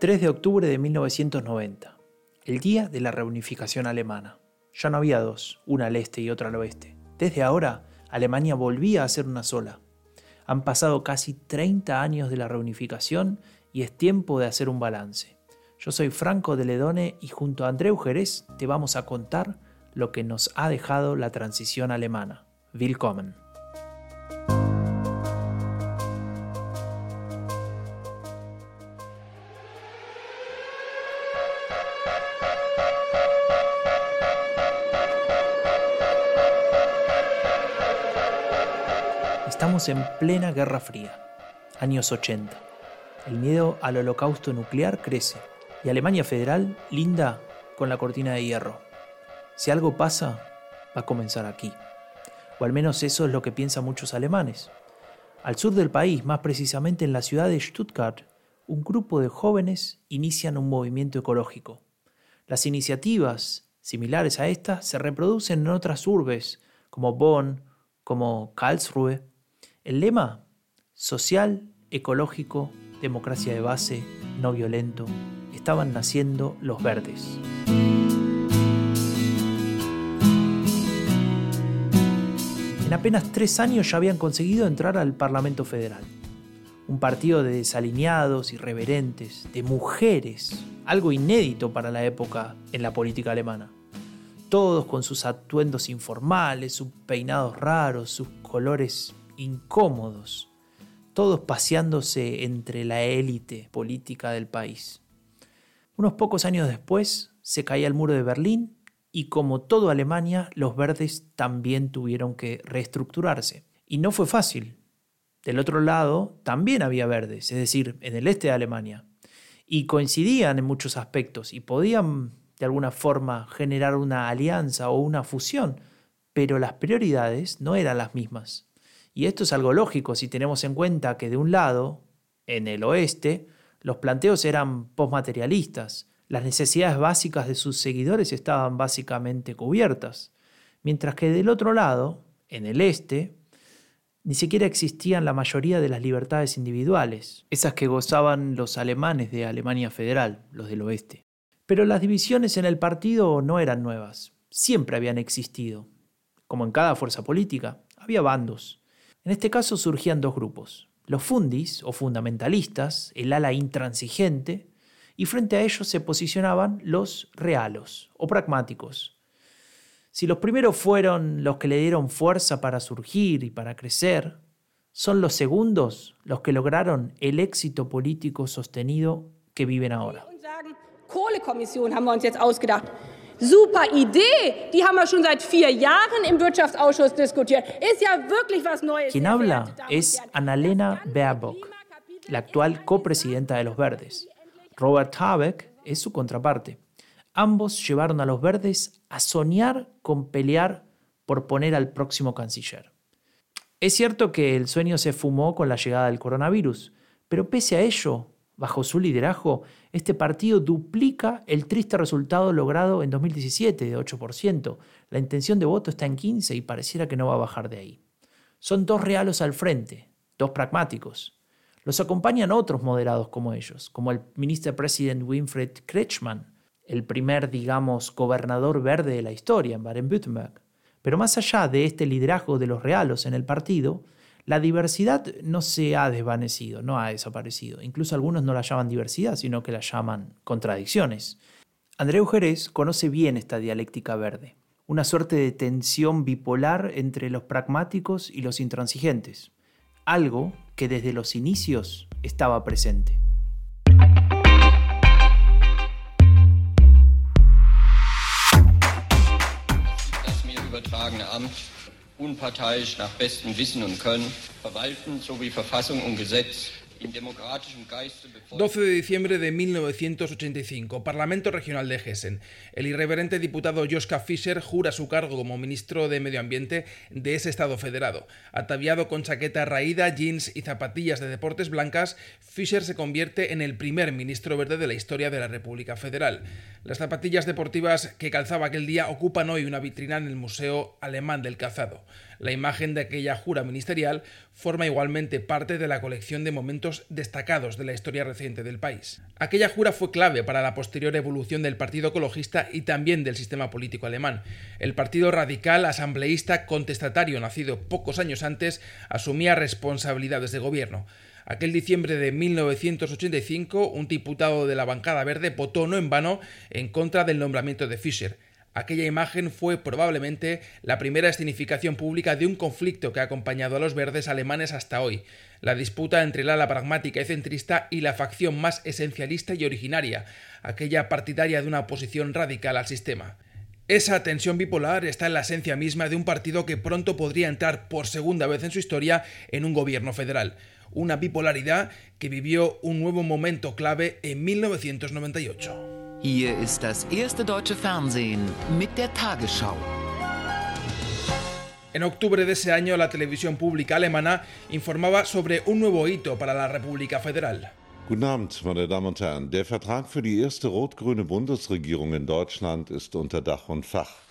3 de octubre de 1990, el día de la reunificación alemana. Ya no había dos, una al este y otra al oeste. Desde ahora, Alemania volvía a ser una sola. Han pasado casi 30 años de la reunificación y es tiempo de hacer un balance. Yo soy Franco de Ledone y junto a Andreu Jerez te vamos a contar lo que nos ha dejado la transición alemana. Willkommen. En plena Guerra Fría, años 80. El miedo al holocausto nuclear crece y Alemania Federal linda con la cortina de hierro. Si algo pasa, va a comenzar aquí. O al menos eso es lo que piensan muchos alemanes. Al sur del país, más precisamente en la ciudad de Stuttgart, un grupo de jóvenes inician un movimiento ecológico. Las iniciativas similares a esta se reproducen en otras urbes, como Bonn, como Karlsruhe, el lema, social, ecológico, democracia de base, no violento, estaban naciendo los verdes. En apenas tres años ya habían conseguido entrar al Parlamento Federal. Un partido de desalineados, irreverentes, de mujeres, algo inédito para la época en la política alemana. Todos con sus atuendos informales, sus peinados raros, sus colores incómodos, todos paseándose entre la élite política del país. Unos pocos años después se caía el muro de Berlín y como todo Alemania, los verdes también tuvieron que reestructurarse. Y no fue fácil. Del otro lado también había verdes, es decir, en el este de Alemania. Y coincidían en muchos aspectos y podían de alguna forma generar una alianza o una fusión, pero las prioridades no eran las mismas. Y esto es algo lógico si tenemos en cuenta que de un lado, en el oeste, los planteos eran postmaterialistas, las necesidades básicas de sus seguidores estaban básicamente cubiertas, mientras que del otro lado, en el este, ni siquiera existían la mayoría de las libertades individuales, esas que gozaban los alemanes de Alemania Federal, los del oeste. Pero las divisiones en el partido no eran nuevas, siempre habían existido. Como en cada fuerza política, había bandos, en este caso surgían dos grupos, los fundis o fundamentalistas, el ala intransigente, y frente a ellos se posicionaban los realos o pragmáticos. Si los primeros fueron los que le dieron fuerza para surgir y para crecer, son los segundos los que lograron el éxito político sostenido que viven ahora. Super Idee, die haben wir schon seit vier Jahren im Wirtschaftsausschuss diskutiert. Ist ja wirklich was Neues. Quien habla es Annalena Baerbock, la actual copresidenta de los Verdes. Robert Habeck es su contraparte. Ambos llevaron a los Verdes a soñar con pelear por poner al próximo canciller. Es cierto que el sueño se fumó con la llegada del coronavirus, pero pese a ello, Bajo su liderazgo, este partido duplica el triste resultado logrado en 2017 de 8%. La intención de voto está en 15 y pareciera que no va a bajar de ahí. Son dos realos al frente, dos pragmáticos. Los acompañan otros moderados como ellos, como el ministro presidente Winfried Kretschmann, el primer, digamos, gobernador verde de la historia en Baden-Württemberg. Pero más allá de este liderazgo de los realos en el partido, la diversidad no se ha desvanecido, no ha desaparecido. Incluso algunos no la llaman diversidad, sino que la llaman contradicciones. Andreu Jerez conoce bien esta dialéctica verde, una suerte de tensión bipolar entre los pragmáticos y los intransigentes, algo que desde los inicios estaba presente. Unparteiisch nach bestem Wissen und Können verwalten sowie Verfassung und Gesetz 12 de diciembre de 1985, Parlamento Regional de Hessen. El irreverente diputado Joschka Fischer jura su cargo como ministro de Medio Ambiente de ese Estado federado. Ataviado con chaqueta raída, jeans y zapatillas de deportes blancas, Fischer se convierte en el primer ministro verde de la historia de la República Federal. Las zapatillas deportivas que calzaba aquel día ocupan hoy una vitrina en el Museo Alemán del Calzado. La imagen de aquella jura ministerial forma igualmente parte de la colección de momentos destacados de la historia reciente del país. Aquella jura fue clave para la posterior evolución del Partido Ecologista y también del sistema político alemán. El Partido Radical, asambleísta, contestatario, nacido pocos años antes, asumía responsabilidades de gobierno. Aquel diciembre de 1985, un diputado de la bancada verde votó no en vano en contra del nombramiento de Fischer. Aquella imagen fue probablemente la primera escenificación pública de un conflicto que ha acompañado a los verdes alemanes hasta hoy, la disputa entre el ala pragmática y centrista y la facción más esencialista y originaria, aquella partidaria de una oposición radical al sistema. Esa tensión bipolar está en la esencia misma de un partido que pronto podría entrar por segunda vez en su historia en un gobierno federal una bipolaridad que vivió un nuevo momento clave en 1998. Hier ist das erste deutsche Fernsehen mit der Tagesschau. En octubre de ese año, la televisión pública alemana informaba sobre un nuevo hito para la República Federal. Guten Abend, meine Damen und Herren. Der Vertrag für die erste rot-grüne Bundesregierung in Deutschland ist unter Dach und Fach.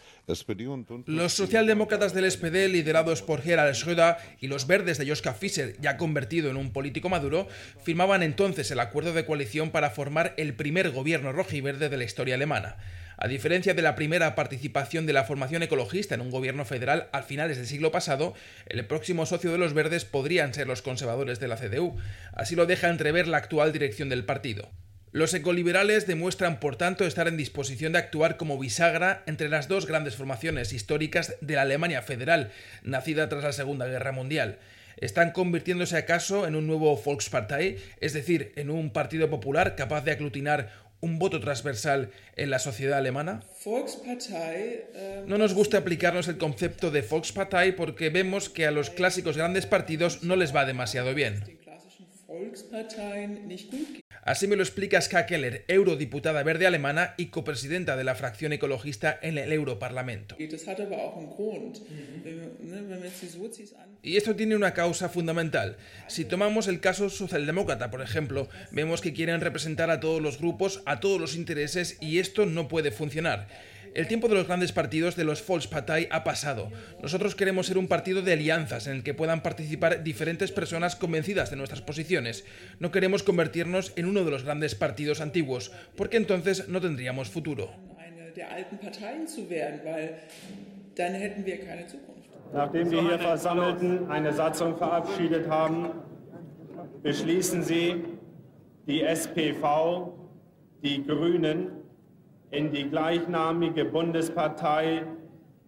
Los socialdemócratas del SPD, liderados por Gerhard Schröder, y los verdes de Joschka Fischer, ya convertido en un político maduro, firmaban entonces el acuerdo de coalición para formar el primer gobierno rojiverde de la historia alemana. A diferencia de la primera participación de la formación ecologista en un gobierno federal al finales del siglo pasado, el próximo socio de los verdes podrían ser los conservadores de la CDU. Así lo deja entrever la actual dirección del partido. Los ecoliberales demuestran, por tanto, estar en disposición de actuar como bisagra entre las dos grandes formaciones históricas de la Alemania federal, nacida tras la Segunda Guerra Mundial. Están convirtiéndose acaso en un nuevo Volkspartei, es decir, en un partido popular capaz de aglutinar un voto transversal en la sociedad alemana? No nos gusta aplicarnos el concepto de Volkspartei porque vemos que a los clásicos grandes partidos no les va demasiado bien. Así me lo explica Ska Keller, eurodiputada verde alemana y copresidenta de la fracción ecologista en el Europarlamento. Y esto tiene una causa fundamental. Si tomamos el caso socialdemócrata, por ejemplo, vemos que quieren representar a todos los grupos, a todos los intereses, y esto no puede funcionar. El tiempo de los grandes partidos de los Volkspartei ha pasado. Nosotros queremos ser un partido de alianzas en el que puedan participar diferentes personas convencidas de nuestras posiciones. No queremos convertirnos en uno de los grandes partidos antiguos, porque entonces no tendríamos futuro. Nachdem wir hier Versammelten eine Satzung verabschiedet haben, beschließen Sie, die SPV, die Grünen in die gleichnamige Bundespartei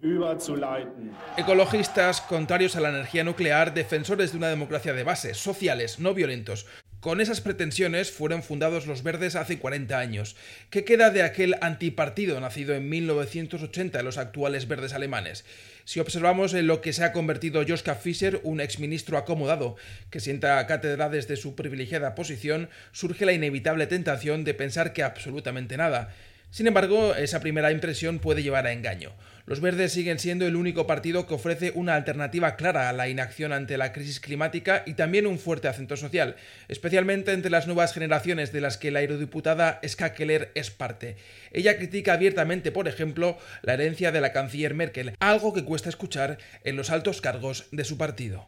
überzuleiten. Ecologistas, contrarios a la energía nuclear, defensores de una democracia de base, sociales, no violentos. Con esas pretensiones fueron fundados los Verdes hace 40 años. ¿Qué queda de aquel antipartido nacido en 1980 en los actuales Verdes alemanes? Si observamos en lo que se ha convertido Joschka Fischer, un exministro acomodado que sienta cátedra desde su privilegiada posición, surge la inevitable tentación de pensar que absolutamente nada. Sin embargo, esa primera impresión puede llevar a engaño. Los verdes siguen siendo el único partido que ofrece una alternativa clara a la inacción ante la crisis climática y también un fuerte acento social, especialmente entre las nuevas generaciones de las que la eurodiputada Ska Keller es parte. Ella critica abiertamente, por ejemplo, la herencia de la canciller Merkel, algo que cuesta escuchar en los altos cargos de su partido.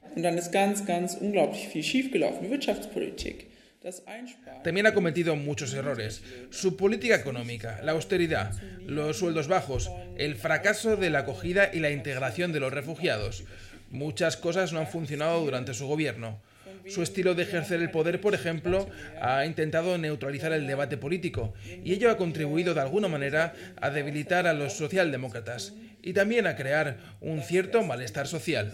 También ha cometido muchos errores. Su política económica, la austeridad, los sueldos bajos, el fracaso de la acogida y la integración de los refugiados. Muchas cosas no han funcionado durante su gobierno. Su estilo de ejercer el poder, por ejemplo, ha intentado neutralizar el debate político, y ello ha contribuido de alguna manera a debilitar a los socialdemócratas y también a crear un cierto malestar social.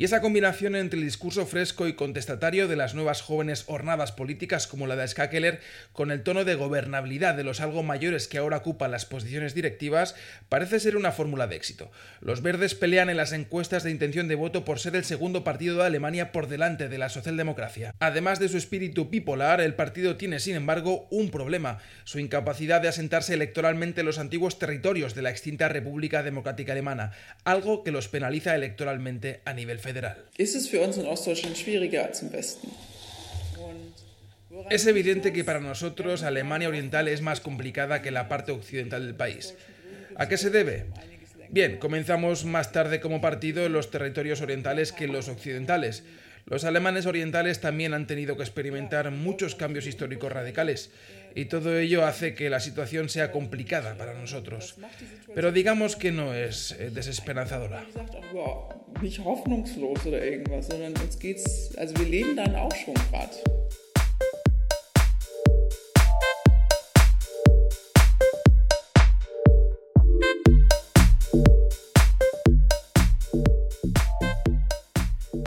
Y esa combinación entre el discurso fresco y contestatario de las nuevas jóvenes hornadas políticas como la de Skakeler, con el tono de gobernabilidad de los algo mayores que ahora ocupan las posiciones directivas, parece ser una fórmula de éxito. Los verdes pelean en las encuestas de intención de voto por ser el segundo partido de Alemania por delante de la socialdemocracia. Además de su espíritu bipolar, el partido tiene, sin embargo, un problema, su incapacidad de asentarse electoralmente en los antiguos territorios de la extinta República Democrática Alemana, algo que los penaliza electoralmente a nivel federal. Es evidente que para nosotros Alemania Oriental es más complicada que la parte occidental del país. ¿A qué se debe? Bien, comenzamos más tarde como partido en los territorios orientales que en los occidentales. Los alemanes orientales también han tenido que experimentar muchos cambios históricos radicales y todo ello hace que la situación sea complicada para nosotros. Pero digamos que no es eh, desesperanzadora.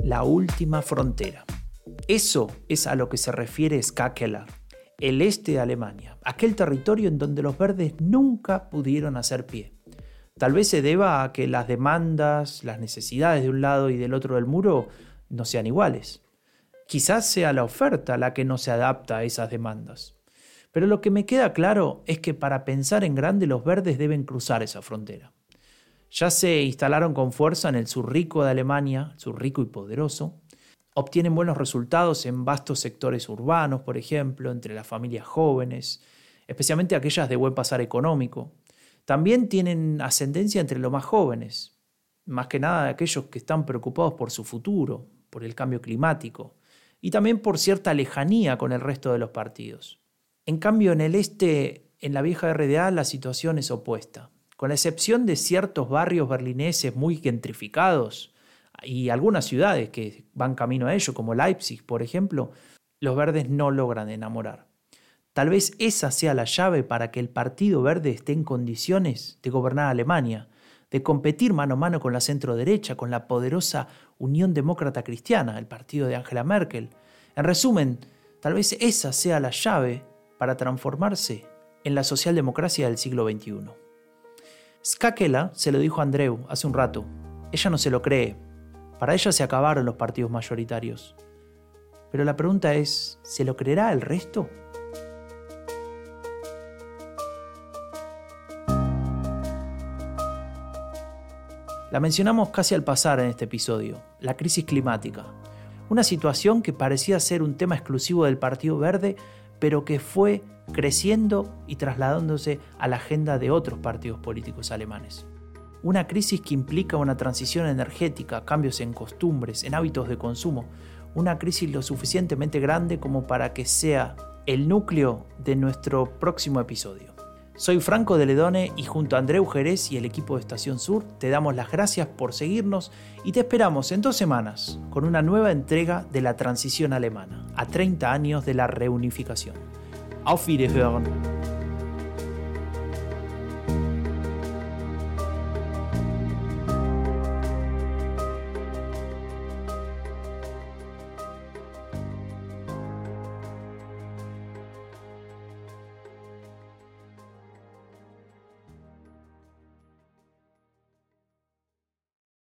La última frontera. Eso es a lo que se refiere Skakeler el este de Alemania, aquel territorio en donde los verdes nunca pudieron hacer pie. Tal vez se deba a que las demandas, las necesidades de un lado y del otro del muro no sean iguales. Quizás sea la oferta la que no se adapta a esas demandas. Pero lo que me queda claro es que para pensar en grande los verdes deben cruzar esa frontera. Ya se instalaron con fuerza en el sur rico de Alemania, sur rico y poderoso, obtienen buenos resultados en vastos sectores urbanos, por ejemplo, entre las familias jóvenes, especialmente aquellas de buen pasar económico. También tienen ascendencia entre los más jóvenes, más que nada aquellos que están preocupados por su futuro, por el cambio climático, y también por cierta lejanía con el resto de los partidos. En cambio, en el este, en la vieja RDA, la situación es opuesta. Con la excepción de ciertos barrios berlineses muy gentrificados, y algunas ciudades que van camino a ello, como Leipzig, por ejemplo, los verdes no logran enamorar. Tal vez esa sea la llave para que el Partido Verde esté en condiciones de gobernar Alemania, de competir mano a mano con la centro derecha, con la poderosa Unión Demócrata Cristiana, el partido de Angela Merkel. En resumen, tal vez esa sea la llave para transformarse en la socialdemocracia del siglo XXI. Skakela se lo dijo a Andreu hace un rato. Ella no se lo cree, para ella se acabaron los partidos mayoritarios. Pero la pregunta es, ¿se lo creerá el resto? La mencionamos casi al pasar en este episodio, la crisis climática. Una situación que parecía ser un tema exclusivo del Partido Verde, pero que fue creciendo y trasladándose a la agenda de otros partidos políticos alemanes una crisis que implica una transición energética, cambios en costumbres, en hábitos de consumo, una crisis lo suficientemente grande como para que sea el núcleo de nuestro próximo episodio. Soy Franco de Ledone y junto a Andreu Jerez y el equipo de Estación Sur te damos las gracias por seguirnos y te esperamos en dos semanas con una nueva entrega de la transición alemana, a 30 años de la reunificación. Auf Wiederhören.